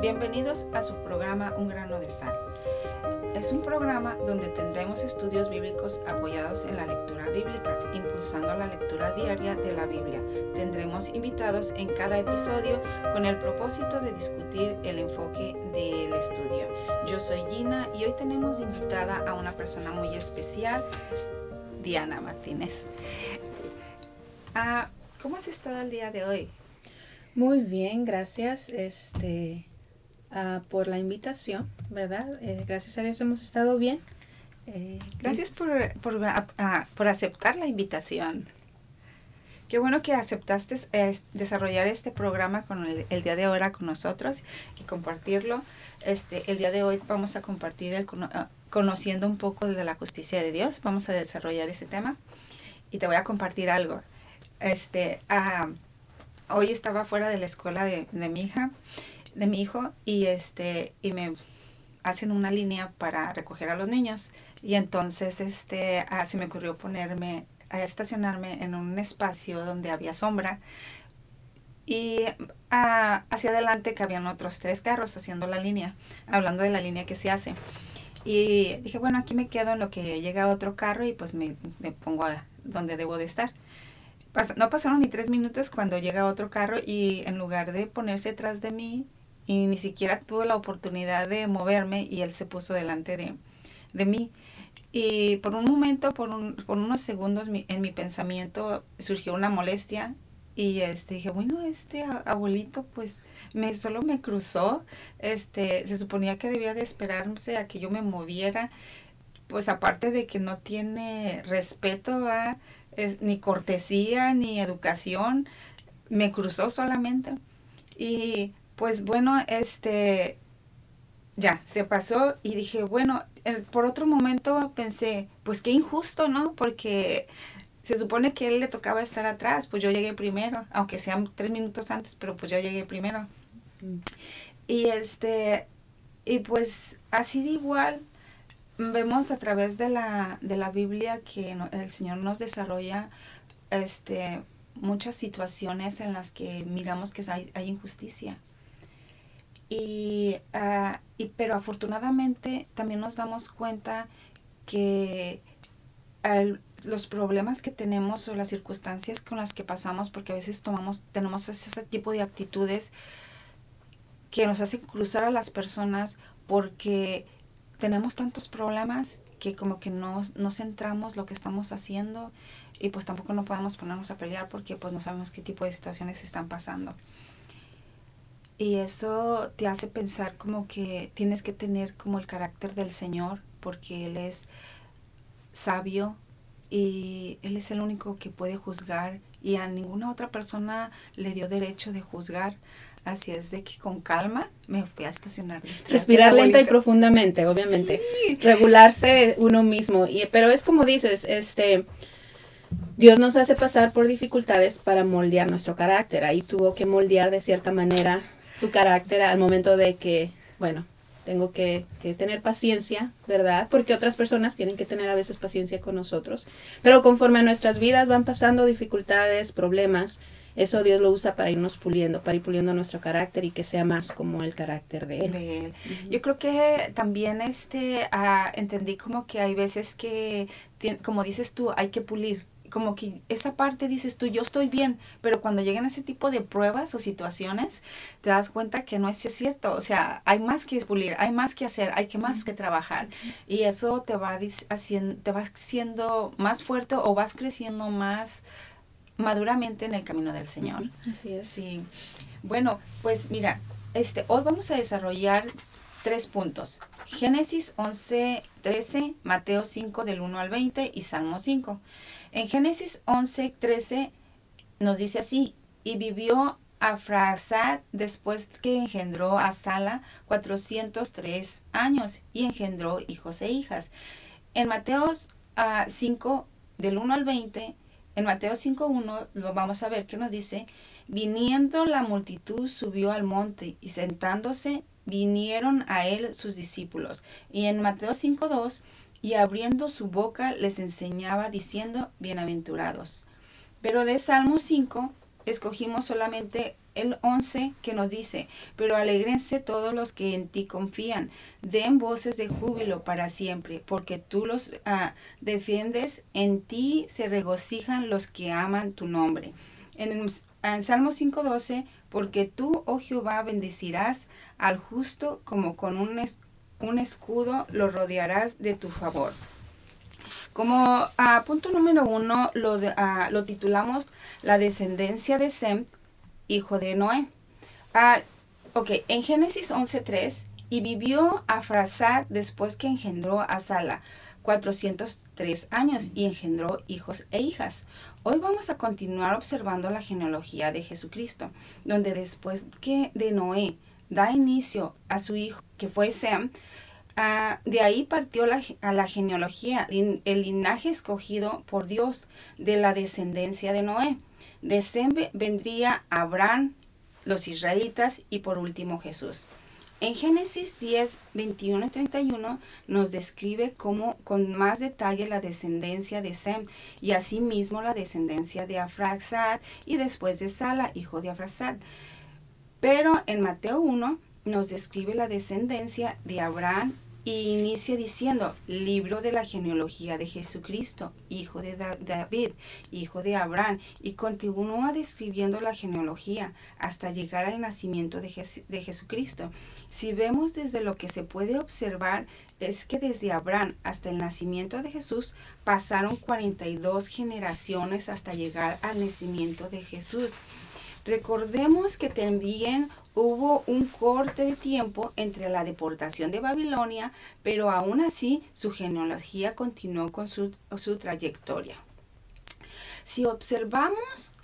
Bienvenidos a su programa Un grano de sal. Es un programa donde tendremos estudios bíblicos apoyados en la lectura bíblica, impulsando la lectura diaria de la Biblia. Tendremos invitados en cada episodio con el propósito de discutir el enfoque del estudio. Yo soy Gina y hoy tenemos invitada a una persona muy especial, Diana Martínez. Ah, ¿Cómo has estado el día de hoy? Muy bien, gracias. Este, Ah, por la invitación, ¿verdad? Eh, gracias a Dios hemos estado bien. Eh, gracias por, por, por, aceptar la invitación. Qué bueno que aceptaste desarrollar este programa con el, día de ahora con nosotros y compartirlo. Este, el día de hoy vamos a compartir el, ah, conociendo un poco de la justicia de Dios. Vamos a desarrollar ese tema y te voy a compartir algo. Este, ah, hoy estaba fuera de la escuela de, de mi hija de mi hijo y este y me hacen una línea para recoger a los niños. Y entonces este ah, se me ocurrió ponerme a estacionarme en un espacio donde había sombra y ah, hacia adelante que habían otros tres carros haciendo la línea hablando de la línea que se hace. Y dije bueno aquí me quedo en lo que llega otro carro y pues me, me pongo a donde debo de estar no pasaron ni tres minutos cuando llega otro carro y en lugar de ponerse atrás de mí y ni siquiera tuve la oportunidad de moverme y él se puso delante de, de mí. Y por un momento, por, un, por unos segundos en mi pensamiento surgió una molestia y este dije, bueno, este abuelito pues me solo me cruzó, este se suponía que debía de esperarse a que yo me moviera, pues aparte de que no tiene respeto a ni cortesía ni educación, me cruzó solamente. Y pues bueno, este, ya, se pasó y dije, bueno, por otro momento pensé, pues qué injusto, ¿no? Porque se supone que él le tocaba estar atrás, pues yo llegué primero, aunque sean tres minutos antes, pero pues yo llegué primero. Y este, y pues así de igual, vemos a través de la, de la Biblia que el Señor nos desarrolla este, muchas situaciones en las que miramos que hay, hay injusticia. Y, ah, y, pero afortunadamente también nos damos cuenta que los problemas que tenemos o las circunstancias con las que pasamos, porque a veces tomamos, tenemos ese tipo de actitudes que nos hacen cruzar a las personas porque tenemos tantos problemas que como que no, no centramos lo que estamos haciendo y pues tampoco no podemos ponernos a pelear porque pues no sabemos qué tipo de situaciones están pasando. Y eso te hace pensar como que tienes que tener como el carácter del Señor, porque Él es sabio y Él es el único que puede juzgar y a ninguna otra persona le dio derecho de juzgar. Así es de que con calma me fui a estacionar. Respirar lenta y profundamente, obviamente. Regularse uno mismo. Y, pero es como dices, este, Dios nos hace pasar por dificultades para moldear nuestro carácter. Ahí tuvo que moldear de cierta manera tu carácter al momento de que, bueno, tengo que, tener paciencia, ¿verdad? Porque otras personas tienen que tener a veces paciencia con nosotros. Pero conforme nuestras vidas van pasando dificultades, problemas, eso Dios lo usa para irnos puliendo, para ir puliendo nuestro carácter y que sea más como el carácter de Él. Yo creo que también este, ah, entendí como que hay veces que, como dices tú, hay que pulir como que esa parte dices tú, yo estoy bien, pero cuando llegan a ese tipo de pruebas o situaciones, te das cuenta que no es cierto. O sea, hay más que pulir, hay más que hacer, hay que más que trabajar. Y eso te va, haciendo, te va haciendo más fuerte o vas creciendo más maduramente en el camino del Señor. Así es. Sí. Bueno, pues mira, este, hoy vamos a desarrollar tres puntos. Génesis 11, 13, Mateo 5 del 1 al 20 y Salmo 5. En Génesis 11, 13 nos dice así, y vivió Afrasad después que engendró a Sala 403 años y engendró hijos e hijas. En Mateo 5, del 1 al 20, en Mateo 5.1 lo vamos a ver que nos dice, viniendo la multitud subió al monte y sentándose vinieron a él sus discípulos. Y en Mateo 5.2 y abriendo su boca les enseñaba diciendo, bienaventurados. Pero de Salmo 5 escogimos solamente el 11 que nos dice, pero alegrense todos los que en ti confían, den voces de júbilo para siempre, porque tú los ah, defiendes, en ti se regocijan los que aman tu nombre. En, en Salmo 5.12, porque tú, oh Jehová, bendecirás al justo como con un, un escudo lo rodearás de tu favor. Como a punto número uno lo, lo titulamos La descendencia de Sem, hijo de Noé. ok, en Génesis 11.3, y vivió a Frasad después que engendró a Sala, 403 años, y engendró hijos e hijas. Hoy vamos a continuar observando la genealogía de Jesucristo, donde después que de Noé da inicio a su hijo, que fue Sem, Ah, de ahí partió a la genealogía, el linaje escogido por Dios de la descendencia de Noé. De Sem vendría Abraham, los israelitas y por último Jesús. En Génesis 10, 21 y 31 nos describe con más detalle la descendencia de Sem y asimismo la descendencia de Afrasad y después de Sala, hijo de Afrasad. Pero en Mateo 1 nos describe la descendencia de Abraham y inicia diciendo, libro de la genealogía de Jesucristo, hijo de David, hijo de Abraham, y continúa describiendo la genealogía hasta llegar al nacimiento de, de Jesucristo. Si vemos desde lo que se puede observar, es que desde Abraham hasta el nacimiento de Jesús pasaron 42 generaciones hasta llegar al nacimiento de Jesús. Recordemos que también hubo un corte de tiempo entre la deportación de Babilonia, pero aún así su genealogía continuó con su, trayectoria. Si observamos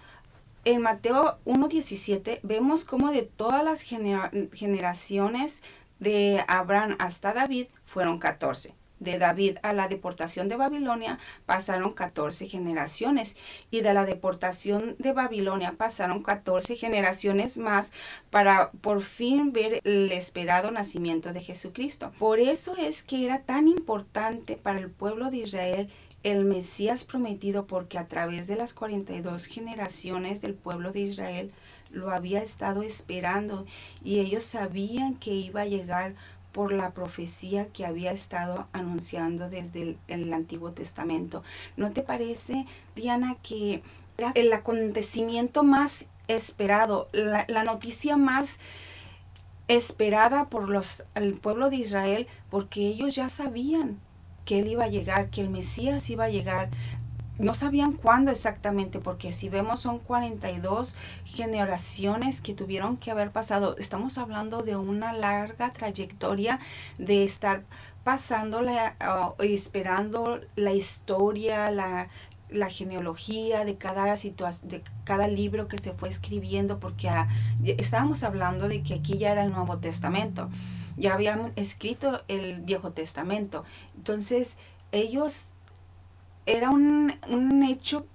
en Mateo 1.17, vemos como de todas las generaciones de Abraham hasta David fueron 14 de David a la deportación de Babilonia pasaron 14 generaciones y de la deportación de Babilonia pasaron 14 generaciones más para por fin ver el esperado nacimiento de Jesucristo. Por eso es que era tan importante para el pueblo de Israel el Mesías prometido porque a través de las 42 generaciones del pueblo de Israel lo había estado esperando y ellos sabían que iba a llegar por la profecía que había estado anunciando desde el, Antiguo Testamento. ¿No te parece, Diana, que era el acontecimiento más esperado, la, la noticia más esperada por los, el pueblo de Israel, porque ellos ya sabían que él iba a llegar, que el Mesías iba a llegar no sabían cuándo exactamente, porque si vemos son 42 generaciones que tuvieron que haber pasado. Estamos hablando de una larga trayectoria de estar pasando, la, uh, esperando la historia, la, la genealogía de cada situación, de cada libro que se fue escribiendo, porque ah, estábamos hablando de que aquí ya era el Nuevo Testamento, ya habían escrito el Viejo Testamento. Entonces, ellos era un, hecho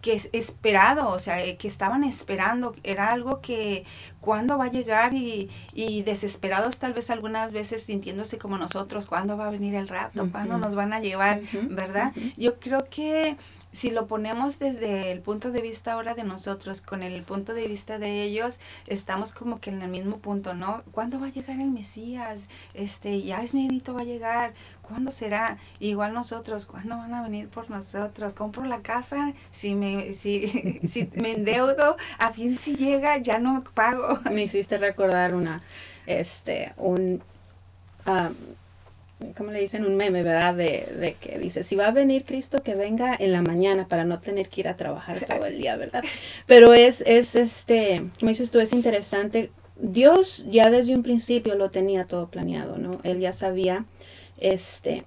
que es esperado, o sea, eh, que estaban esperando, era algo que cuándo va a llegar y, y, desesperados tal vez algunas veces sintiéndose como nosotros, cuándo va a venir el rapto, cuándo nos van a llevar, ¿verdad? Yo creo que si lo ponemos desde el punto de vista ahora de nosotros, con el punto de vista de ellos, estamos como que en el mismo punto, ¿no? ¿Cuándo va a llegar el Mesías? Este, ya es medito va a llegar. ¿Cuándo será? Igual nosotros, ¿cuándo van a venir por nosotros? ¿Compro la casa? Si me, si, si me endeudo, a fin si llega, ya no pago. Me hiciste recordar una, este, un, um, ¿cómo le dicen? Un meme, ¿verdad? De, de, que dice, si va a venir Cristo, que venga en la mañana para no tener que ir a trabajar todo el día, ¿verdad? Pero es, es este, como dices tú, es interesante. Dios ya desde un principio lo tenía todo planeado, ¿no? Él ya sabía, este,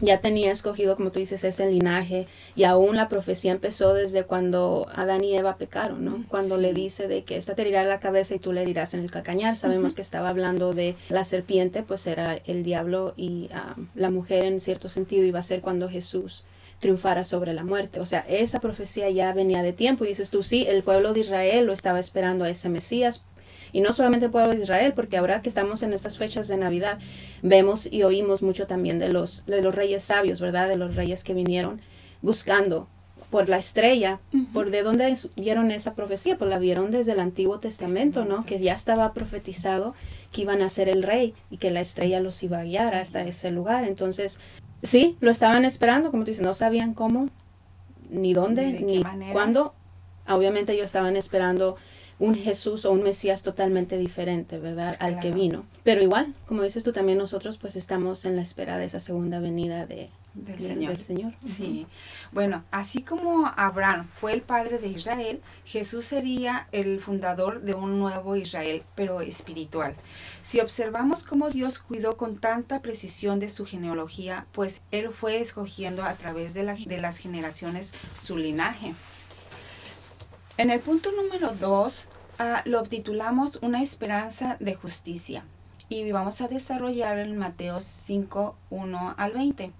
ya tenía escogido, como tú dices, ese linaje y aún la profecía empezó desde cuando Adán y Eva pecaron, ¿no? Cuando le dice de que esta te herirá la cabeza y tú le herirás en el calcañar. Sabemos que estaba hablando de la serpiente, pues era el diablo y ah, la mujer en cierto sentido iba a ser cuando Jesús triunfara sobre la muerte. O sea, esa profecía ya venía de tiempo y dices tú, sí, el pueblo de Israel lo estaba esperando a ese Mesías, y no solamente el pueblo de Israel, porque ahora que estamos en estas fechas de Navidad, vemos y oímos mucho también de los, de los reyes sabios, ¿verdad? De los reyes que vinieron buscando por la estrella, por de dónde vieron esa profecía, pues la vieron desde el Antiguo Testamento, ¿no? Que ya estaba profetizado que iban a ser el rey y que la estrella los iba a guiar hasta ese lugar. Entonces, sí, lo estaban esperando, como tú dices, no sabían cómo, ni dónde, ni, cuándo. Obviamente ellos estaban esperando un Jesús o un Mesías totalmente diferente, ¿verdad? Al que vino. Pero igual, como dices tú, también nosotros pues estamos en la espera de esa segunda venida de, del, Señor. Señor. Sí. Bueno, así como Abraham fue el padre de Israel, Jesús sería el fundador de un nuevo Israel, pero espiritual. Si observamos cómo Dios cuidó con tanta precisión de su genealogía, pues Él fue escogiendo a través de, de las generaciones su linaje. En el punto número 2 ah, lo titulamos Una esperanza de justicia y vamos a desarrollar en Mateo 5, 1 al 20.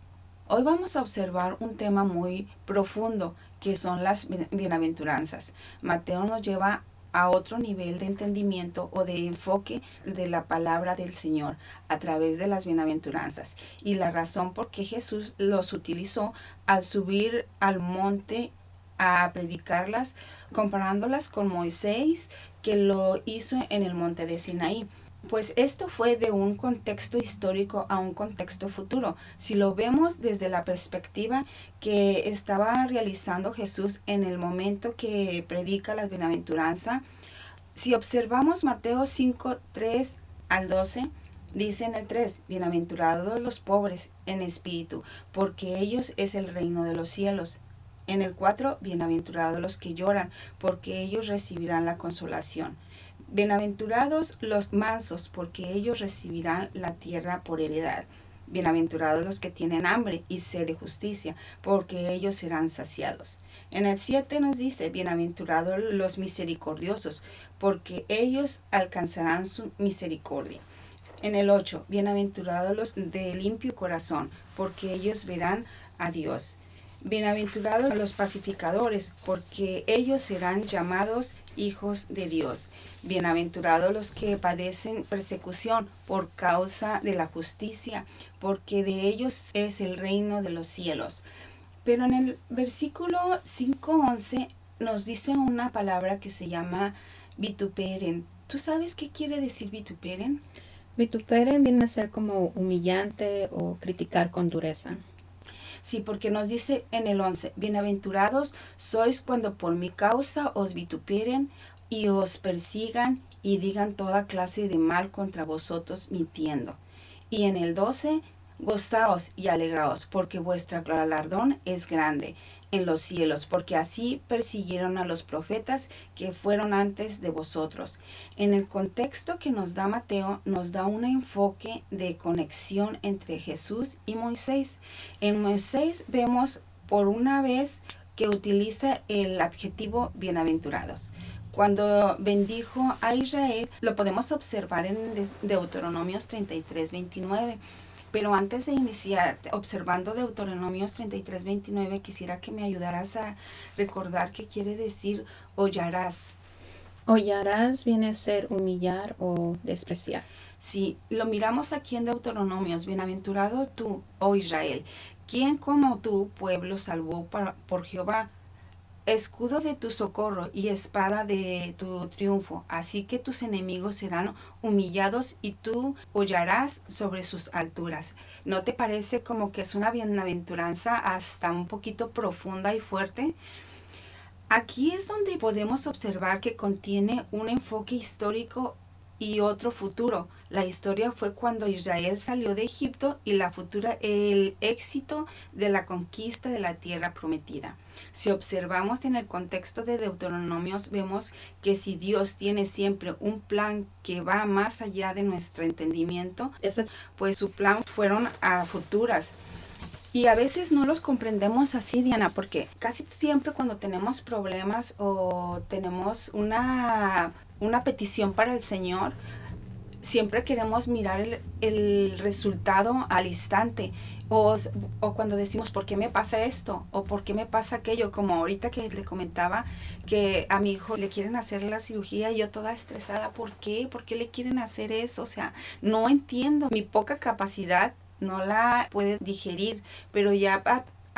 Hoy vamos a observar un tema muy profundo que son las bienaventuranzas. Mateo nos lleva a otro nivel de entendimiento o de enfoque de la palabra del Señor a través de las bienaventuranzas y la razón por qué Jesús los utilizó al subir al monte a predicarlas comparándolas con Moisés, que lo hizo en el monte de Sinaí. Pues esto fue de un contexto histórico a un contexto futuro. Si lo vemos desde la perspectiva que estaba realizando Jesús en el momento que predica la bienaventuranza, si observamos Mateo 5, 3 al 12, dice en el 3, bienaventurados los pobres en espíritu, porque ellos es el reino de los cielos. En el 4, bienaventurados los que lloran, porque ellos recibirán la consolación. Bienaventurados los mansos, porque ellos recibirán la tierra por heredad. Bienaventurados los que tienen hambre y sed de justicia, porque ellos serán saciados. En el 7 nos dice, bienaventurados los misericordiosos, porque ellos alcanzarán su misericordia. En el 8, bienaventurados los de limpio corazón, porque ellos verán a Dios. Bienaventurados los pacificadores, porque ellos serán llamados hijos de Dios. Bienaventurados los que padecen persecución por causa de la justicia, porque de ellos es el reino de los cielos. Pero en el versículo 5.11 nos dice una palabra que se llama vituperen. ¿Tú sabes qué quiere decir vituperen? Vituperen viene a ser como humillante o criticar con dureza. Sí, porque nos dice en el 11, bienaventurados sois cuando por mi causa os vituperen y os persigan y digan toda clase de mal contra vosotros mintiendo. Y en el 12, gozaos y alegraos, porque vuestra galardón es grande en los cielos, porque así persiguieron a los profetas que fueron antes de vosotros. En el contexto que nos da Mateo, nos da un enfoque de conexión entre Jesús y Moisés. En Moisés vemos por una vez que utiliza el adjetivo bienaventurados. Cuando bendijo a Israel, lo podemos observar en Deuteronomios 33, 29 pero antes de iniciar, observando Deuteronomios 33, 29, quisiera que me ayudaras a recordar qué quiere decir hollarás. Hollarás viene a ser humillar o despreciar. Sí, lo miramos aquí en Deuteronomios. Bienaventurado tú, oh Israel, ¿quién como tú, pueblo, salvó por Jehová? Escudo de tu socorro y espada de tu triunfo. Así que tus enemigos serán humillados y tú hollarás sobre sus alturas. ¿No te parece como que es una bienaventuranza hasta un poquito profunda y fuerte? Aquí es donde podemos observar que contiene un enfoque histórico y otro futuro. La historia fue cuando Israel salió de Egipto y la futura el éxito de la conquista de la tierra prometida. Si observamos en el contexto de Deuteronomios, vemos que si Dios tiene siempre un plan que va más allá de nuestro entendimiento, pues su plan fueron a futuras. Y a veces no los comprendemos así, Diana, porque casi siempre cuando tenemos problemas o tenemos una, una petición para el Señor, siempre queremos mirar el, el resultado al instante o, o, cuando decimos, ¿por qué me pasa esto? ¿O por qué me pasa aquello? Como ahorita que le comentaba que a mi hijo le quieren hacer la cirugía y yo toda estresada, ¿por qué? ¿Por qué le quieren hacer eso? O sea, no entiendo. Mi poca capacidad no la puede digerir, pero ya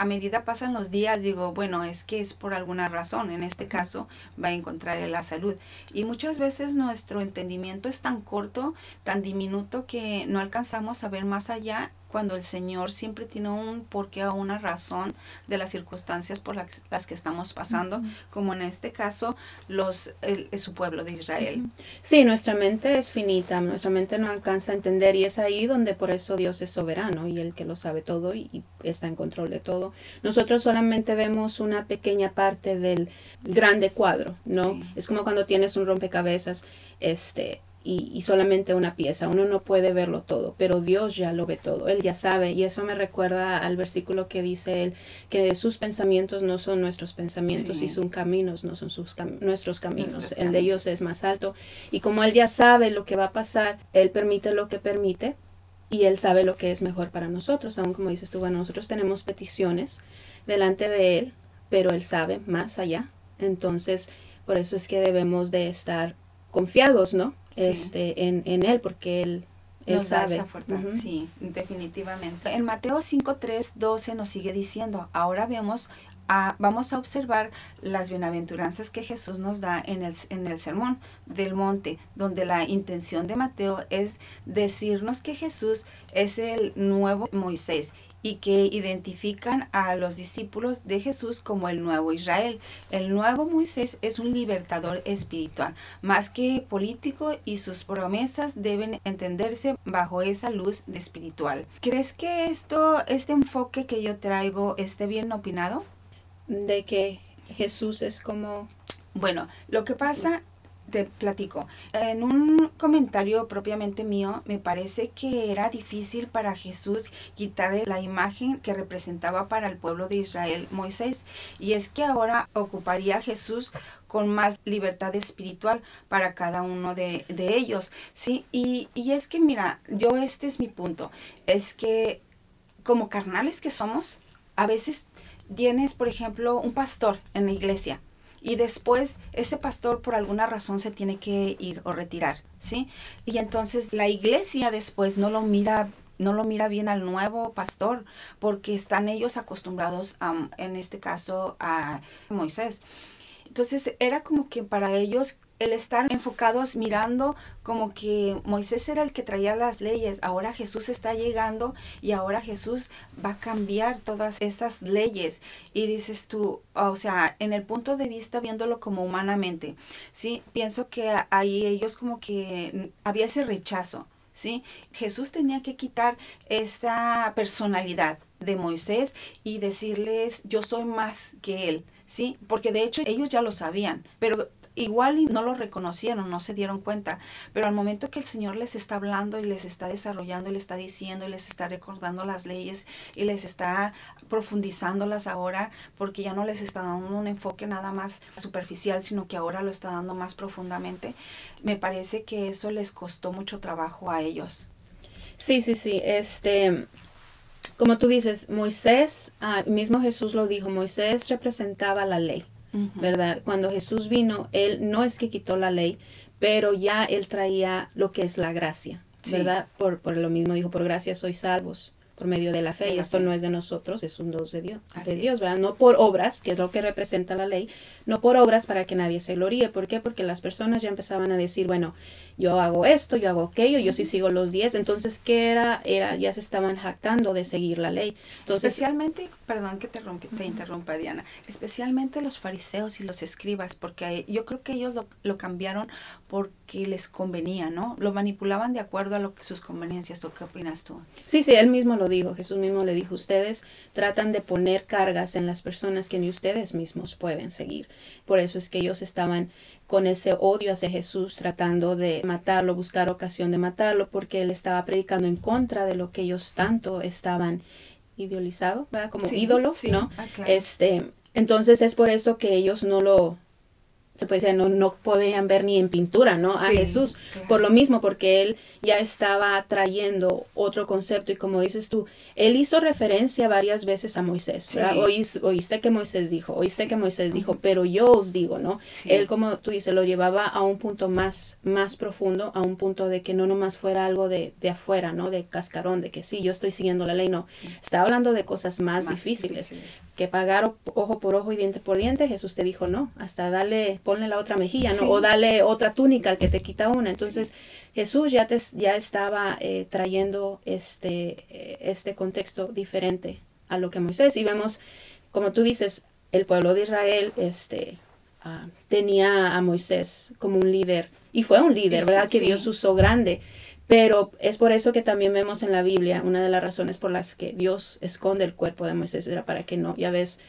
medida pasan los días, digo, bueno, es que es por alguna razón. En este caso, va a encontrar la salud. Y muchas veces nuestro entendimiento es tan corto, tan diminuto, que no alcanzamos a ver más allá cuando el Señor siempre tiene un porqué o una razón de las circunstancias por las, las que estamos pasando, como en este caso los el, su pueblo de Israel. Sí, nuestra mente es finita, nuestra mente no alcanza a entender y es ahí donde por eso Dios es soberano y el que lo sabe todo y, y está en control de todo. Nosotros solamente vemos una pequeña parte del grande cuadro, ¿no? Sí. Es como cuando tienes un rompecabezas, este, y, y, solamente una pieza. Uno no puede verlo todo, pero Dios ya lo ve todo. Él ya sabe. Y eso me recuerda al versículo que dice él, que sus pensamientos no son nuestros pensamientos sí. y sus caminos no son sus cam nuestros caminos. Nuestros el de ellos es más alto. Y como él ya sabe lo que va a pasar, él permite lo que permite. Y él sabe lo que es mejor para nosotros. Aún como dices tú, bueno, nosotros tenemos peticiones delante de él, pero él sabe más allá. Entonces, por eso es que debemos de estar confiados, ¿no? Sí. Este, en, en, él, porque él, él nos sabe. Da esa. Uh -huh. Sí, definitivamente. En Mateo 5, 3, 12 nos sigue diciendo, ahora vemos, a, vamos a observar las bienaventuranzas que Jesús nos da en el, en el sermón del monte, donde la intención de Mateo es decirnos que Jesús es el nuevo Moisés y que identifican a los discípulos de Jesús como el nuevo Israel. El nuevo Moisés es un libertador espiritual, más que político y sus promesas deben entenderse bajo esa luz de espiritual. ¿Crees que esto, este enfoque que yo traigo esté bien opinado? De que Jesús es como... Bueno, lo que pasa te platico. En un comentario propiamente mío, me parece que era difícil para Jesús quitarle la imagen que representaba para el pueblo de Israel Moisés. Y es que ahora ocuparía Jesús con más libertad espiritual para cada uno de, de ellos. ¿sí? Y, y es que, mira, yo este es mi punto. Es que como carnales que somos, a veces tienes, por ejemplo, un pastor en la iglesia y después ese pastor por alguna razón se tiene que ir o retirar, ¿sí? Y entonces la iglesia después no lo mira no lo mira bien al nuevo pastor porque están ellos acostumbrados a, en este caso a Moisés. Entonces era como que para ellos el estar enfocados mirando como que Moisés era el que traía las leyes, ahora Jesús está llegando y ahora Jesús va a cambiar todas estas leyes. Y dices tú, o sea, en el punto de vista viéndolo como humanamente, ¿sí? Pienso que ahí ellos como que había ese rechazo, ¿sí? Jesús tenía que quitar esa personalidad de Moisés y decirles, yo soy más que él. ¿sí? Porque de hecho ellos ya lo sabían, pero igual y no lo reconocieron, no se dieron cuenta, pero al momento que el Señor les está hablando y les está desarrollando y les está diciendo y les está recordando las leyes y les está profundizándolas ahora, porque ya no les está dando un enfoque nada más superficial, sino que ahora lo está dando más profundamente, me parece que eso les costó mucho trabajo a ellos. Sí, sí, sí, este, como tú dices, Moisés, ah, mismo Jesús lo dijo, Moisés representaba la ley. Uh -huh. ¿Verdad? Cuando Jesús vino, él no es que quitó la ley, pero ya él traía lo que es la gracia, sí. ¿verdad? Por, por lo mismo dijo, por gracia sois salvos por medio de la fe. Y esto no es de nosotros, es un dos de Dios, de Dios, ¿verdad? No por obras, que es lo que representa la ley, no por obras para que nadie se gloríe. ¿Por qué? Porque las personas ya empezaban a decir, bueno, yo hago esto, yo hago aquello, yo sí sigo los diez. Entonces, ¿qué era? Era, ya se estaban jactando de seguir la ley. Entonces, especialmente, perdón que te, rompe, te uh -huh. interrumpa, Diana, especialmente los fariseos y los escribas, porque yo creo que ellos lo, lo cambiaron porque les convenía, ¿no? Lo manipulaban de acuerdo a lo que sus conveniencias. ¿O qué opinas tú? Sí, sí, él mismo lo dijo, Jesús mismo le dijo, ustedes tratan de poner cargas en las personas que ni ustedes mismos pueden seguir. Por eso es que ellos estaban con ese odio hacia Jesús, tratando de matarlo, buscar ocasión de matarlo, porque él estaba predicando en contra de lo que ellos tanto estaban idealizado, ¿verdad? Como sí, sí. ¿no? Ah, claro. Este, entonces es por eso que ellos no lo se puede decir, no, no podían ver ni en pintura, ¿no? a Jesús. Por lo mismo, porque él ya estaba trayendo otro concepto y como dices tú, él hizo referencia varias veces a Moisés. oíste que Moisés dijo, oíste que Moisés dijo, pero yo os digo, ¿no? Él, como tú dices, lo llevaba a un punto más, más profundo, a un punto de que no nomás fuera algo de, de afuera, ¿no? De cascarón, de que sí, yo estoy siguiendo la ley, no. Está hablando de cosas más, difíciles, que pagar ojo por ojo y diente por diente. Jesús te dijo, no, hasta dale ponle la otra mejilla, ¿no? O dale otra túnica al que te quita una. Entonces, Jesús ya, te, ya estaba eh, trayendo este, eh, este contexto diferente a lo que Moisés. Y vemos, como tú dices, el pueblo de Israel este, ah, tenía a Moisés como un líder. Y fue un líder, ¿verdad? Que Dios usó grande. Pero es por eso que también vemos en la Biblia, una de las razones por las que Dios esconde el cuerpo de Moisés era para que no, ya ves,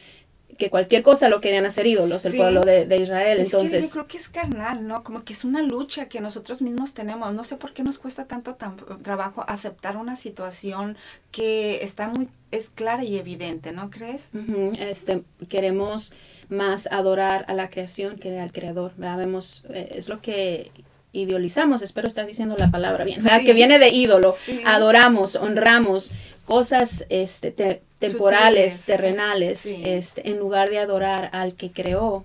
que cualquier cosa lo querían hacer ídolos, el pueblo de, Israel. Entonces, yo creo que es carnal, ¿no? Como que es una lucha que nosotros mismos tenemos. No sé por qué nos cuesta tanto trabajo aceptar una situación que está muy, es clara y evidente, ¿no crees? este, queremos más adorar a la creación que al creador. Vemos, eh, es lo que idealizamos, espero estar diciendo la palabra bien, que viene de ídolo, adoramos, honramos cosas este, temporales, terrenales, este, en lugar de adorar al que creó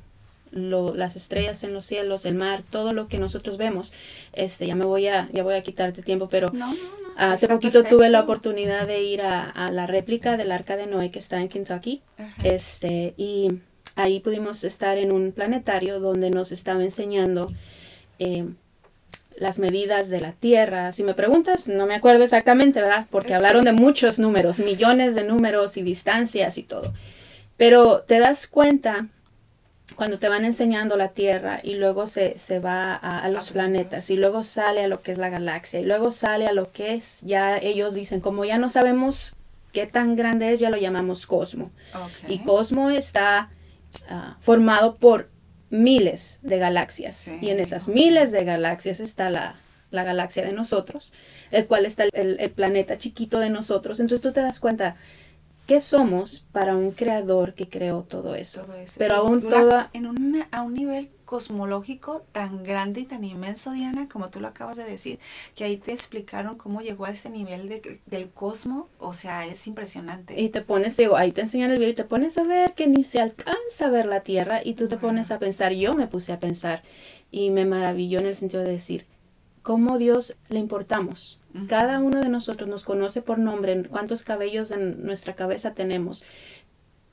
lo, las estrellas en los cielos, el mar, todo lo que nosotros vemos. Este, ya me voy a, ya voy a quitarte tiempo, pero hace poquito tuve la oportunidad de ir a, la réplica del arca de Noé que está en Kentucky, este, y ahí pudimos estar en un planetario donde nos estaba enseñando eh, las medidas de la Tierra. Si me preguntas, no me acuerdo exactamente, ¿verdad? Porque hablaron de muchos números, millones de números y distancias y todo. Pero te das cuenta cuando te van enseñando la Tierra y luego se, se va a, los planetas y luego sale a lo que es la galaxia y luego sale a lo que es, ya ellos dicen, como ya no sabemos qué tan grande es, ya lo llamamos cosmo. Y cosmo está ah, formado por miles de galaxias. Y en esas miles de galaxias está la, galaxia de nosotros, el cual está el, planeta chiquito de nosotros. Entonces tú te das cuenta, ¿qué somos para un creador que creó todo eso? Pero aún todo... En una, a un nivel cosmológico tan grande y tan inmenso, Diana, como tú lo acabas de decir, que ahí te explicaron cómo llegó a ese nivel de, del cosmos, o sea, es impresionante. Y te pones, digo, ahí te enseñan el video y te pones a ver que ni se alcanza a ver la Tierra y tú te pones a pensar, yo me puse a pensar y me maravilló en el sentido de decir, ¿cómo Dios le importamos? Cada uno de nosotros nos conoce por nombre, cuántos cabellos en nuestra cabeza tenemos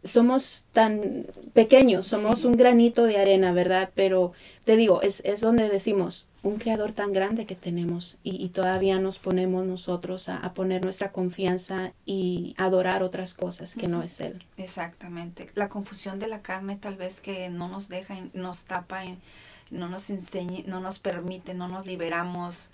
somos tan pequeños, somos un granito de arena, ¿verdad? Pero te digo, es, es donde decimos, un creador tan grande que tenemos y, todavía nos ponemos nosotros a, poner nuestra confianza y adorar otras cosas que no es Él. Exactamente. La confusión de la carne tal vez que no nos deja, nos tapa, no nos enseña, no nos permite, no nos liberamos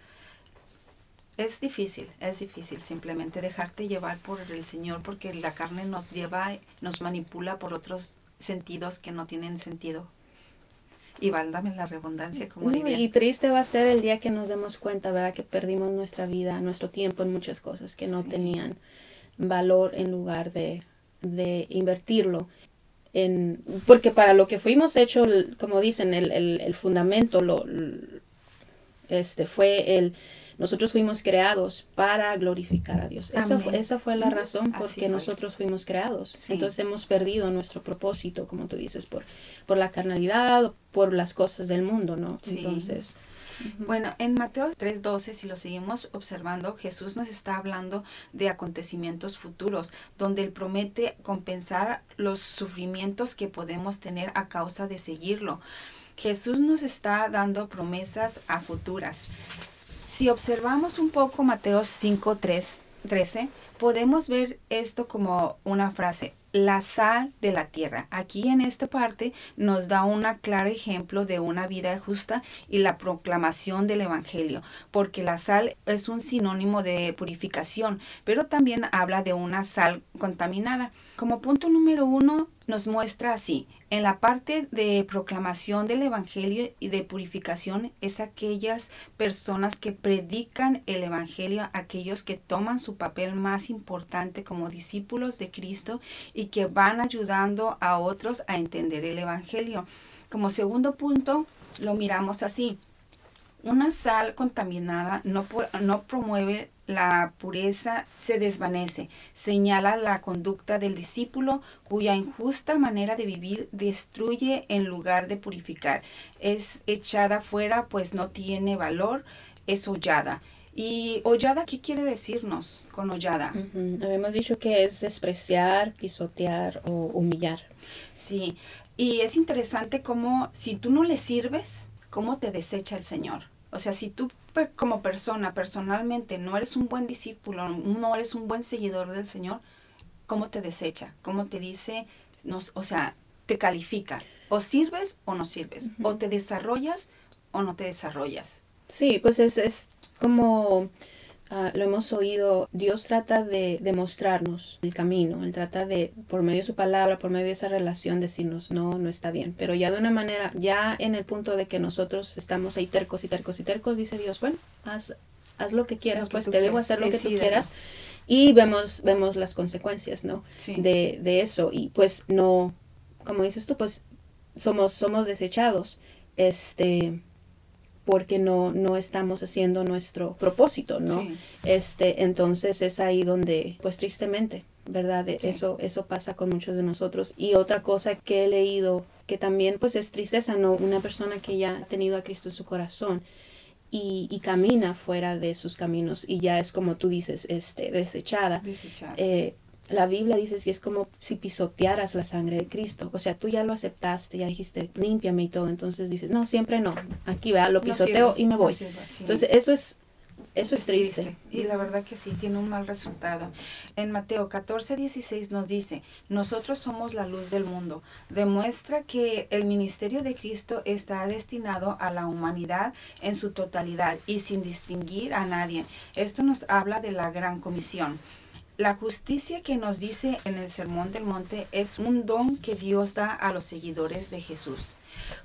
es difícil, es difícil simplemente dejarte llevar por el Señor porque la carne nos lleva, nos manipula por otros sentidos que no tienen sentido. Y válgame la redundancia, como diría. Y triste va a ser el día que nos demos cuenta, ¿verdad? Que perdimos nuestra vida, nuestro tiempo en muchas cosas que no tenían valor en lugar de, de invertirlo. En, porque para lo que fuimos hechos, como dicen, el, el, el fundamento lo, este, fue el nosotros fuimos creados para glorificar a Dios. Esa fue la razón por que nosotros fuimos creados. Entonces hemos perdido nuestro propósito, como tú dices, por, por la carnalidad, por las cosas del mundo, ¿no? Entonces... Bueno, en Mateo 3:12, si lo seguimos observando, Jesús nos está hablando de acontecimientos futuros, donde Él promete compensar los sufrimientos que podemos tener a causa de seguirlo. Jesús nos está dando promesas a futuras. Si observamos un poco Mateo 5, 13, podemos ver esto como una frase, la sal de la tierra. Aquí en esta parte nos da un claro ejemplo de una vida justa y la proclamación del Evangelio, porque la sal es un sinónimo de purificación, pero también habla de una sal contaminada. Como punto número uno, nos muestra así, en la parte de proclamación del Evangelio y de purificación es aquellas personas que predican el Evangelio, aquellos que toman su papel más importante como discípulos de Cristo y que van ayudando a otros a entender el Evangelio. Como segundo punto, lo miramos así. Una sal contaminada no, no promueve la pureza, se desvanece, señala la conducta del discípulo cuya injusta manera de vivir destruye en lugar de purificar. Es echada fuera pues no tiene valor, es hollada. ¿Y hollada qué quiere decirnos con hollada? Habíamos dicho que es despreciar, pisotear o humillar. Sí, y es interesante cómo si tú no le sirves, cómo te desecha el Señor. O sea, si tú como persona, personalmente, no eres un buen discípulo, no eres un buen seguidor del Señor, ¿cómo te desecha? ¿Cómo te dice? No, o sea, te califica. O sirves o no sirves. O te desarrollas o no te desarrollas. Sí, pues es, es como Ah, lo hemos oído, Dios trata de demostrarnos el camino, Él trata de, por medio de su palabra, por medio de esa relación, decirnos, no, no está bien. Pero ya de una manera, ya en el punto de que nosotros estamos ahí tercos y tercos y tercos, dice Dios, bueno, haz, haz lo que quieras, pues te debo hacer lo que tú quieras. Y vemos, vemos las consecuencias, ¿no? De, de eso. Y pues no, como dices tú, pues somos, somos desechados. Este, porque no, no estamos haciendo nuestro propósito, ¿no? Este, entonces es ahí donde, pues tristemente, ¿verdad? Eso, eso pasa con muchos de nosotros. Y otra cosa que he leído, que también pues es tristeza, ¿no? Una persona que ya ha tenido a Cristo en su corazón y, y camina fuera de sus caminos y ya es como tú dices, este, desechada. Desechada. Eh, la Biblia dice que es como si pisotearas la sangre de Cristo. O sea, tú ya lo aceptaste, ya dijiste, límpiame y todo. Entonces dices, no, siempre no. Aquí vea, lo pisoteo y me voy. Entonces, eso es eso es triste. Y la verdad que sí, tiene un mal resultado. En Mateo 14, 16 nos dice, nosotros somos la luz del mundo. Demuestra que el ministerio de Cristo está destinado a la humanidad en su totalidad y sin distinguir a nadie. Esto nos habla de la gran comisión. La justicia que nos dice en el Sermón del Monte es un don que Dios da a los seguidores de Jesús.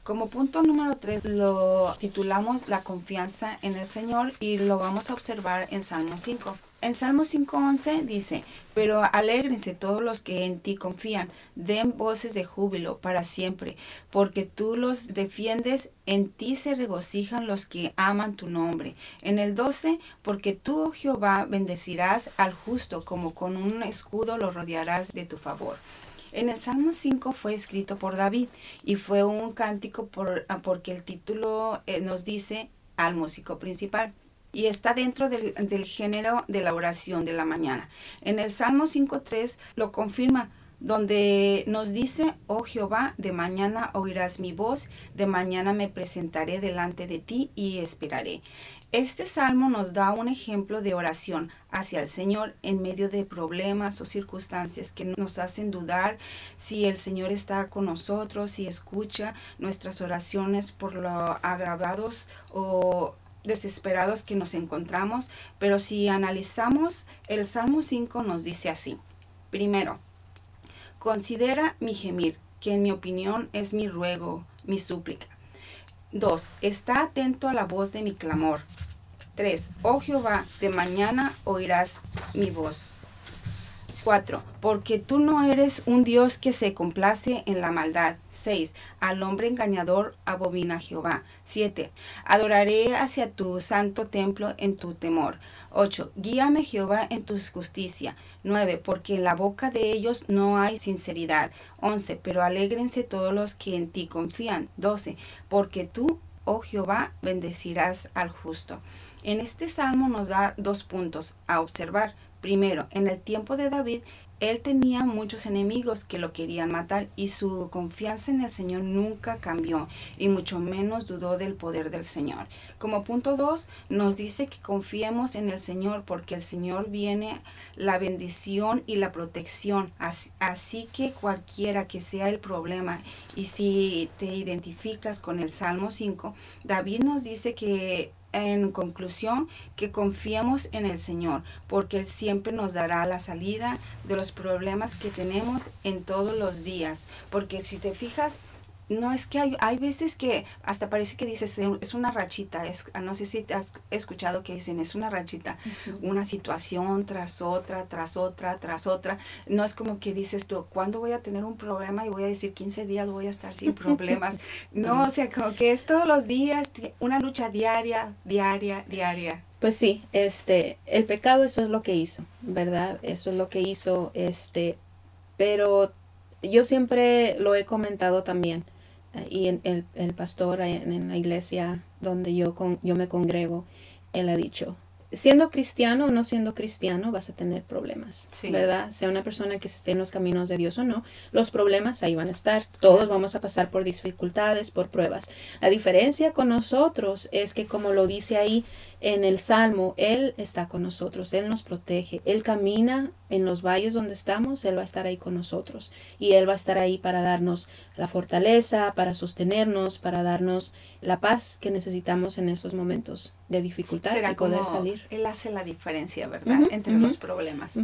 Como punto número 3 lo titulamos La confianza en el Señor y lo vamos a observar en Salmo 5. En Salmo 5.11 dice, pero alégrense todos los que en ti confían, den voces de júbilo para siempre, porque tú los defiendes, en ti se regocijan los que aman tu nombre. En el 12, porque tú, oh Jehová, bendecirás al justo, como con un escudo lo rodearás de tu favor. En el Salmo 5 fue escrito por David y fue un cántico por, porque el título eh, nos dice al músico principal y está dentro del, género de la oración de la mañana. En el Salmo 5.3 lo confirma, donde nos dice, oh Jehová, de mañana oirás mi voz, de mañana me presentaré delante de ti y esperaré. Este salmo nos da un ejemplo de oración hacia el Señor en medio de problemas o circunstancias que nos hacen dudar si el Señor está con nosotros, si escucha nuestras oraciones por lo agravados o desesperados que nos encontramos, pero si analizamos el Salmo 5 nos dice así. Primero, considera mi gemir, que en mi opinión es mi ruego, mi súplica. 2. Está atento a la voz de mi clamor. 3. Oh Jehová, de mañana oirás mi voz. 4. Porque tú no eres un Dios que se complace en la maldad. 6. Al hombre engañador abomina Jehová. 7. Adoraré hacia tu santo templo en tu temor. 8. Guíame Jehová en tu justicia. 9. Porque en la boca de ellos no hay sinceridad. 11. Pero alégrense todos los que en ti confían. 12. Porque tú, oh Jehová, bendecirás al justo. En este salmo nos da dos puntos a observar. Primero, en el tiempo de David, él tenía muchos enemigos que lo querían matar y su confianza en el Señor nunca cambió y mucho menos dudó del poder del Señor. Como punto dos, nos dice que confiemos en el Señor porque el Señor viene la bendición y la protección. Así, que cualquiera que sea el problema y si te identificas con el Salmo 5, David nos dice que en conclusión, que confiemos en el Señor, porque Él siempre nos dará la salida de los problemas que tenemos en todos los días. Porque si te fijas, no es que hay, hay veces que hasta parece que dices es una rachita, es, no sé si te has escuchado que dicen es una rachita, una situación tras otra, tras otra, tras otra. No es como que dices tú, ¿cuándo voy a tener un problema y voy a decir 15 días voy a estar sin problemas? no, o sea, como que es todos los días una lucha diaria, diaria, diaria. Pues sí, este, el pecado eso es lo que hizo, ¿verdad? Eso es lo que hizo, este, pero yo siempre lo he comentado también y el, el pastor en, la iglesia donde yo, con, yo me congrego, él ha dicho, siendo cristiano o no siendo cristiano vas a tener problemas, ¿verdad? Sea una persona que esté en los caminos de Dios o no, los problemas ahí van a estar. Todos vamos a pasar por dificultades, por pruebas. La diferencia con nosotros es que como lo dice ahí, en el Salmo, Él está con nosotros, Él nos protege, Él camina en los valles donde estamos, Él va a estar ahí con nosotros y Él va a estar ahí para darnos la fortaleza, para sostenernos, para darnos la paz que necesitamos en esos momentos de dificultad y poder salir. Él hace la diferencia, ¿verdad? Entre los problemas.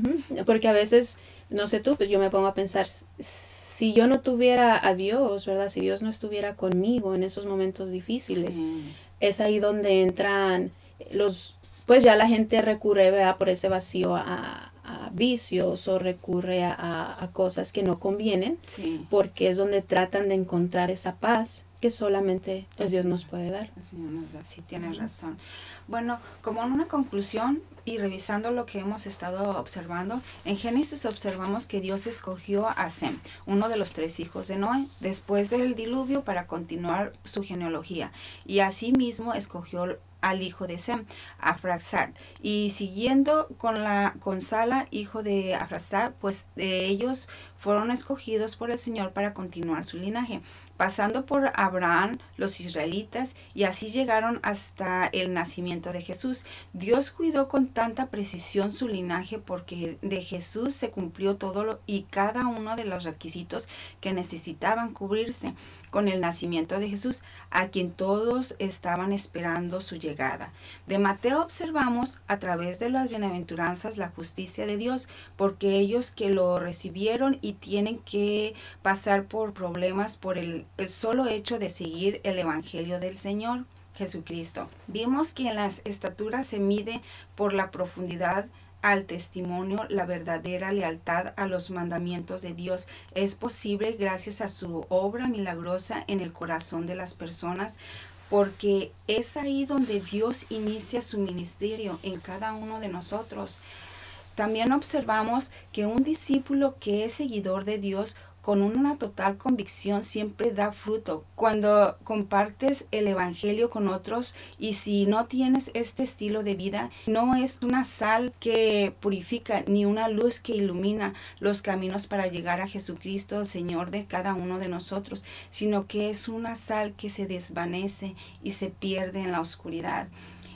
Porque a veces, no sé tú, pues yo me pongo a pensar, si yo no tuviera a Dios, ¿verdad? Si Dios no estuviera conmigo en esos momentos difíciles, es ahí donde entran los, pues ya la gente recurre ¿verdad? por ese vacío a, vicios o recurre a, cosas que no convienen, porque es donde tratan de encontrar esa paz que solamente pues, Dios nos puede dar. Sí, tienes razón. Bueno, como en una conclusión y revisando lo que hemos estado observando, en Génesis observamos que Dios escogió a Sem, uno de los tres hijos de Noé, después del diluvio para continuar su genealogía, y asimismo escogió al hijo de Sem, Afrasad. Y siguiendo con la con Sala, hijo de Afrasad, pues de ellos fueron escogidos por el Señor para continuar su linaje, pasando por Abraham, los israelitas, y así llegaron hasta el nacimiento de Jesús. Dios cuidó con tanta precisión su linaje porque de Jesús se cumplió todo lo, y cada uno de los requisitos que necesitaban cubrirse con el nacimiento de Jesús, a quien todos estaban esperando su llegada. De Mateo observamos a través de las bienaventuranzas la justicia de Dios, porque ellos que lo recibieron y tienen que pasar por problemas por el, el solo hecho de seguir el Evangelio del Señor. Jesucristo. Vimos que en las estaturas se mide por la profundidad al testimonio, la verdadera lealtad a los mandamientos de Dios es posible gracias a su obra milagrosa en el corazón de las personas, porque es ahí donde Dios inicia su ministerio en cada uno de nosotros. También observamos que un discípulo que es seguidor de Dios con una total convicción siempre da fruto. Cuando compartes el Evangelio con otros y si no tienes este estilo de vida, no es una sal que purifica ni una luz que ilumina los caminos para llegar a Jesucristo, el Señor de cada uno de nosotros, sino que es una sal que se desvanece y se pierde en la oscuridad.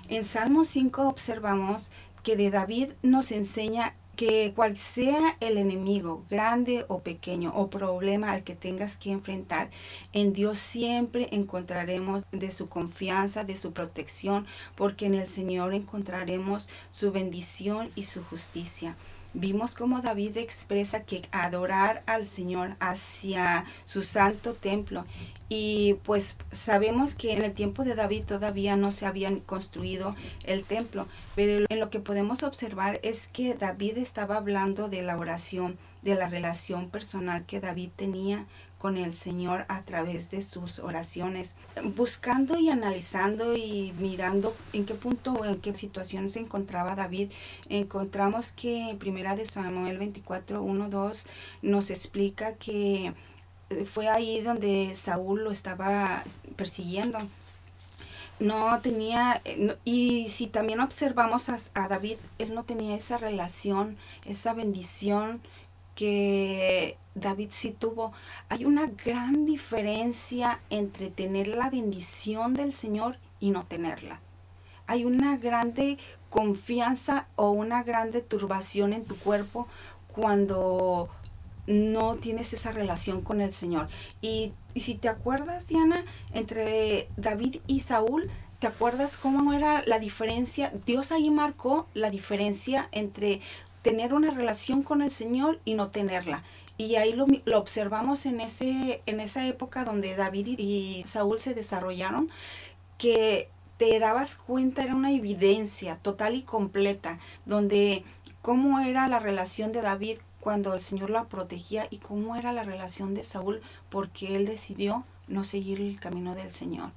En Salmo 5 observamos que de David nos enseña que cual sea el enemigo, grande o pequeño, o problema al que tengas que enfrentar, en Dios siempre encontraremos de su confianza, de su protección, porque en el Señor encontraremos su bendición y su justicia. Vimos cómo David expresa que adorar al Señor hacia su santo templo. Y pues sabemos que en el tiempo de David todavía no se habían construido el templo, pero en lo que podemos observar es que David estaba hablando de la oración, de la relación personal que David tenía con el Señor a través de sus oraciones, buscando y analizando y mirando en qué punto o en qué situación se encontraba David, encontramos que primera de Samuel 24, 1, 2 nos explica que fue ahí donde Saúl lo estaba persiguiendo. No tenía, y si también observamos a, a, David, él no tenía esa relación, esa bendición que David sí tuvo. Hay una gran diferencia entre tener la bendición del Señor y no tenerla. Hay una grande confianza o una grande turbación en tu cuerpo cuando no tienes esa relación con el Señor. Y, y si te acuerdas, Diana, entre David y Saúl, ¿te acuerdas cómo era la diferencia? Dios ahí marcó la diferencia entre tener una relación con el Señor y no tenerla. Y ahí lo, observamos en, ese, en esa época donde David y Saúl se desarrollaron, que te dabas cuenta, era una evidencia total y completa, donde cómo era la relación de David cuando el Señor la protegía y cómo era la relación de Saúl porque él decidió no seguir el camino del Señor.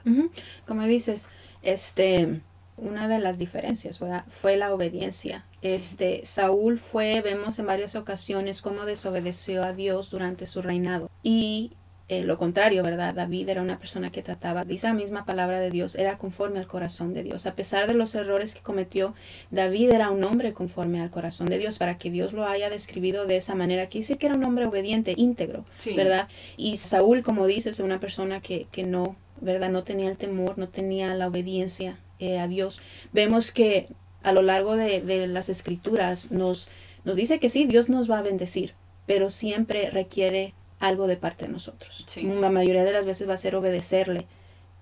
Como dices, este, una de las diferencias fue la obediencia. Este, Saúl fue, vemos en varias ocasiones cómo desobedeció a Dios durante su reinado. Y eh, lo contrario, ¿verdad? David era una persona que trataba, dice la misma palabra de Dios, era conforme al corazón de Dios. A pesar de los errores que cometió, David era un hombre conforme al corazón de Dios. Para que Dios lo haya describido de esa manera, decir que era un hombre obediente, íntegro, ¿verdad? Y Saúl, como dices, es una persona que, que no, ¿verdad? No tenía el temor, no tenía la obediencia eh, a Dios. Vemos que a lo largo de, de las escrituras nos, nos dice que sí, Dios nos va a bendecir, pero siempre requiere algo de parte de nosotros. La mayoría de las veces va a ser obedecerle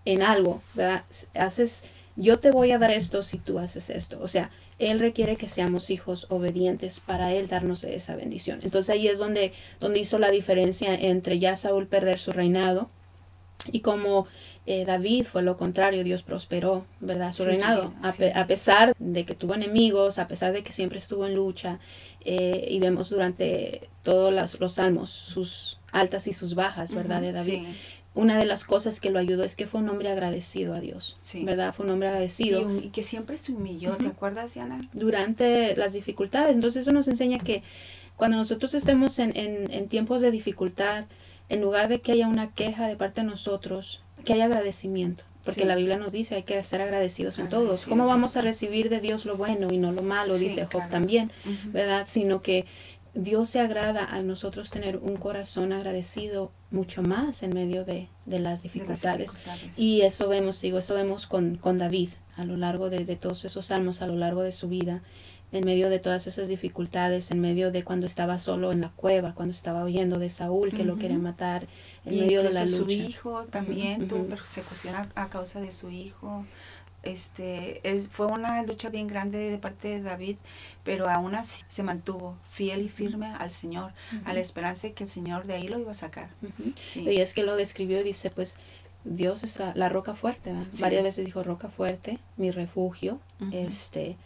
en algo, ¿verdad? Haces, yo te voy a dar esto si tú haces esto. O sea, Él requiere que seamos hijos obedientes para Él darnos esa bendición. Entonces ahí es donde, donde hizo la diferencia entre ya Saúl perder su reinado y como eh, David fue lo contrario, Dios prosperó, ¿verdad? Su reinado, a, pesar de que tuvo enemigos, a pesar de que siempre estuvo en lucha, eh, y vemos durante todos los, los salmos sus altas y sus bajas, ¿verdad? De David. Una de las cosas que lo ayudó es que fue un hombre agradecido a Dios, ¿verdad? Fue un hombre agradecido. Y, que siempre se humilló, ¿te acuerdas, Diana? Durante las dificultades. Entonces eso nos enseña que cuando nosotros estemos en, en, tiempos de dificultad, en lugar de que haya una queja de parte de nosotros, que haya agradecimiento. Porque la Biblia nos dice hay que ser agradecidos en todos. ¿Cómo vamos a recibir de Dios lo bueno y no lo malo? dice Job también, ¿verdad? Sino que Dios se agrada a nosotros tener un corazón agradecido mucho más en medio de, las, dificultades. Y eso vemos, digo, eso vemos con, con David a lo largo de, todos esos salmos, a lo largo de su vida, en medio de todas esas dificultades, en medio de cuando estaba solo en la cueva, cuando estaba huyendo de Saúl que lo quería matar, en medio de la lucha. su hijo también tuvo persecución a, causa de su hijo. Este es fue una lucha bien grande de parte de David pero aún así se mantuvo fiel y firme al Señor a la esperanza de que el Señor de ahí lo iba a sacar. Y es que lo describió y dice pues Dios es la, roca fuerte varias veces dijo roca fuerte mi refugio este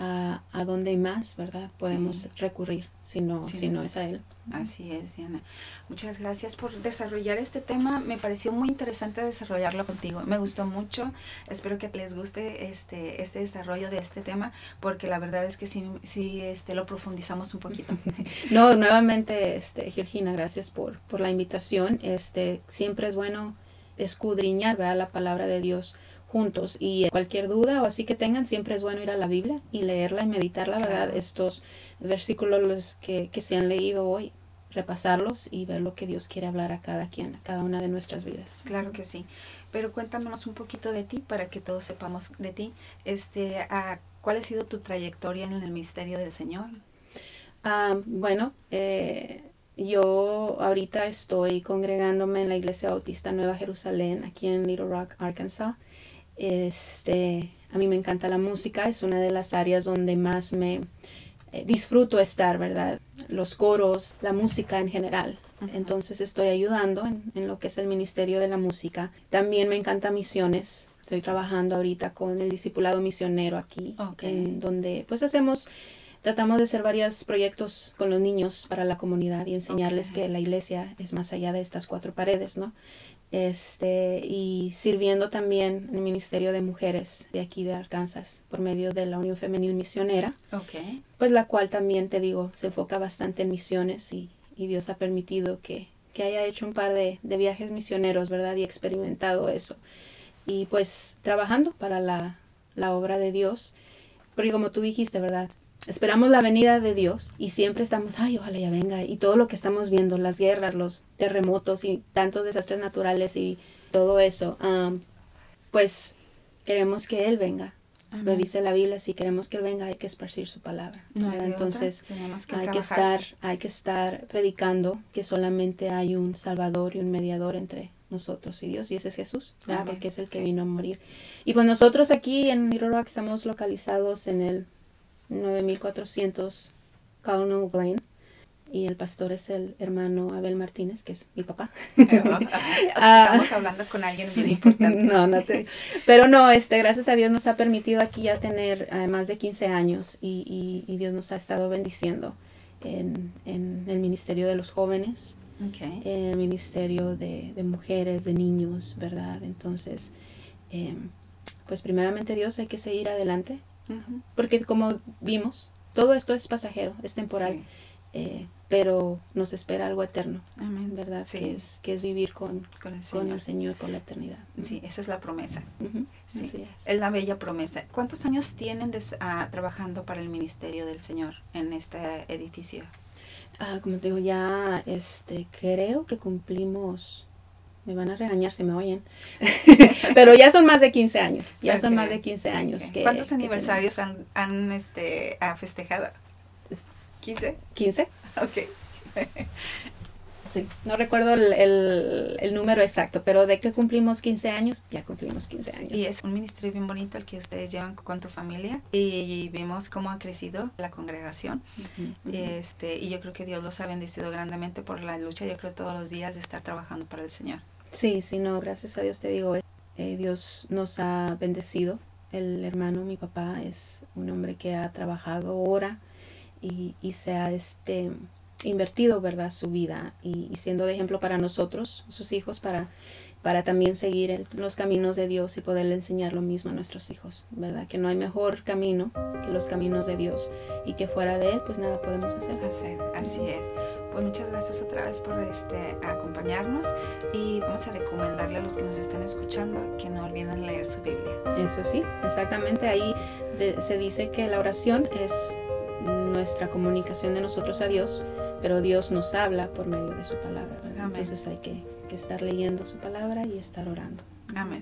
a, a dónde más verdad podemos recurrir si no si no es a él Así es, Diana. Muchas gracias por desarrollar este tema. Me pareció muy interesante desarrollarlo contigo. Me gustó mucho. Espero que les guste este, este desarrollo de este tema, porque la verdad es que sí, sí este, lo profundizamos un poquito. no, nuevamente, este, Georgina, gracias por, por la invitación. Este, siempre es bueno escudriñar ¿verdad? la palabra de Dios juntos y cualquier duda o así que tengan siempre es bueno ir a la Biblia y leerla y meditarla, ¿verdad? Estos versículos que, que se han leído hoy repasarlos y ver lo que Dios quiere hablar a cada quien, a cada una de nuestras vidas. Claro que sí. Pero cuéntanos un poquito de ti para que todos sepamos de ti. Este, a, ¿Cuál ha sido tu trayectoria en el misterio del Señor? Ah, bueno, eh, yo ahorita estoy congregándome en la Iglesia Bautista Nueva Jerusalén, aquí en Little Rock, Arkansas. Este, a mí me encanta la música, es una de las áreas donde más me, eh, disfruto estar, ¿verdad? Los coros, la música en general. Entonces estoy ayudando en, lo que es el Ministerio de la Música. También me encanta misiones. Estoy trabajando ahorita con el discipulado misionero aquí, en donde pues hacemos, tratamos de hacer varios proyectos con los niños para la comunidad y enseñarles que la iglesia es más allá de estas cuatro paredes, ¿no? Este, y sirviendo también en el Ministerio de Mujeres de aquí de Arkansas por medio de la Unión Femenil Misionera, okay. pues la cual también, te digo, se enfoca bastante en misiones y, y Dios ha permitido que, que, haya hecho un par de, de, viajes misioneros, ¿verdad? Y experimentado eso. Y pues trabajando para la, la obra de Dios, porque como tú dijiste, ¿verdad? Esperamos la venida de Dios y siempre estamos, ay, ojalá ya venga. Y todo lo que estamos viendo, las guerras, los terremotos y tantos desastres naturales y todo eso, pues queremos que Él venga. Lo dice la Biblia, si queremos que Él venga hay que esparcir su palabra. Entonces hay que estar, hay que estar predicando que solamente hay un Salvador y un mediador entre nosotros y Dios, y ese es Jesús, porque es el que vino a morir. Y pues nosotros aquí en Little estamos localizados en el 9400 Colonel Blaine y el pastor es el hermano Abel Martínez, que es mi papá. Ah, estamos hablando con alguien muy importante. No, no te... Pero no, este, gracias a Dios nos ha permitido aquí ya tener eh, más de 15 años y, y, Dios nos ha estado bendiciendo en, en el ministerio de los jóvenes, en el ministerio de, de, mujeres, de niños, ¿verdad? Entonces, em, pues primeramente Dios hay que seguir adelante, porque como vimos, todo esto es pasajero, es temporal. Eh, pero nos espera algo eterno, Amén. ¿verdad? Que, es, que es vivir con, con, el, Señor. por la eternidad. Sí, esa es la promesa. sí, es. la bella promesa. ¿Cuántos años tienen ah, trabajando para el ministerio del Señor en este edificio? Ah, como te digo, ya este, creo que cumplimos, me van a regañar si me oyen, pero ya son más de 15 años, ya son más de 15 años. ¿Cuántos aniversarios han, han este, festejado? ¿15? ¿15? Ok. sí, no recuerdo el, número exacto, pero de que cumplimos 15 años, ya cumplimos 15 años. y es un ministerio bien bonito el que ustedes llevan con tu familia y vemos cómo ha crecido la congregación. Este, y yo creo que Dios los ha bendecido grandemente por la lucha, yo creo todos los días de estar trabajando para el Señor. Sí, sí, no, gracias a Dios te digo, eh, Dios nos ha bendecido. El hermano, mi papá, es un hombre que ha trabajado hora y, y se ha este, invertido verdad su vida y, siendo de ejemplo para nosotros, sus hijos, para, para también seguir los caminos de Dios y poderle enseñar lo mismo a nuestros hijos, ¿verdad? Que no hay mejor camino que los caminos de Dios y que fuera de Él pues nada podemos hacer. Hacer, así es. Pues muchas gracias otra vez por este, acompañarnos y vamos a recomendarle a los que nos están escuchando que no olviden leer su Biblia. Eso sí, exactamente. Ahí se dice que la oración es nuestra comunicación de nosotros a Dios, pero Dios nos habla por medio de su palabra. Entonces hay que, que estar leyendo su palabra y estar orando. Amén.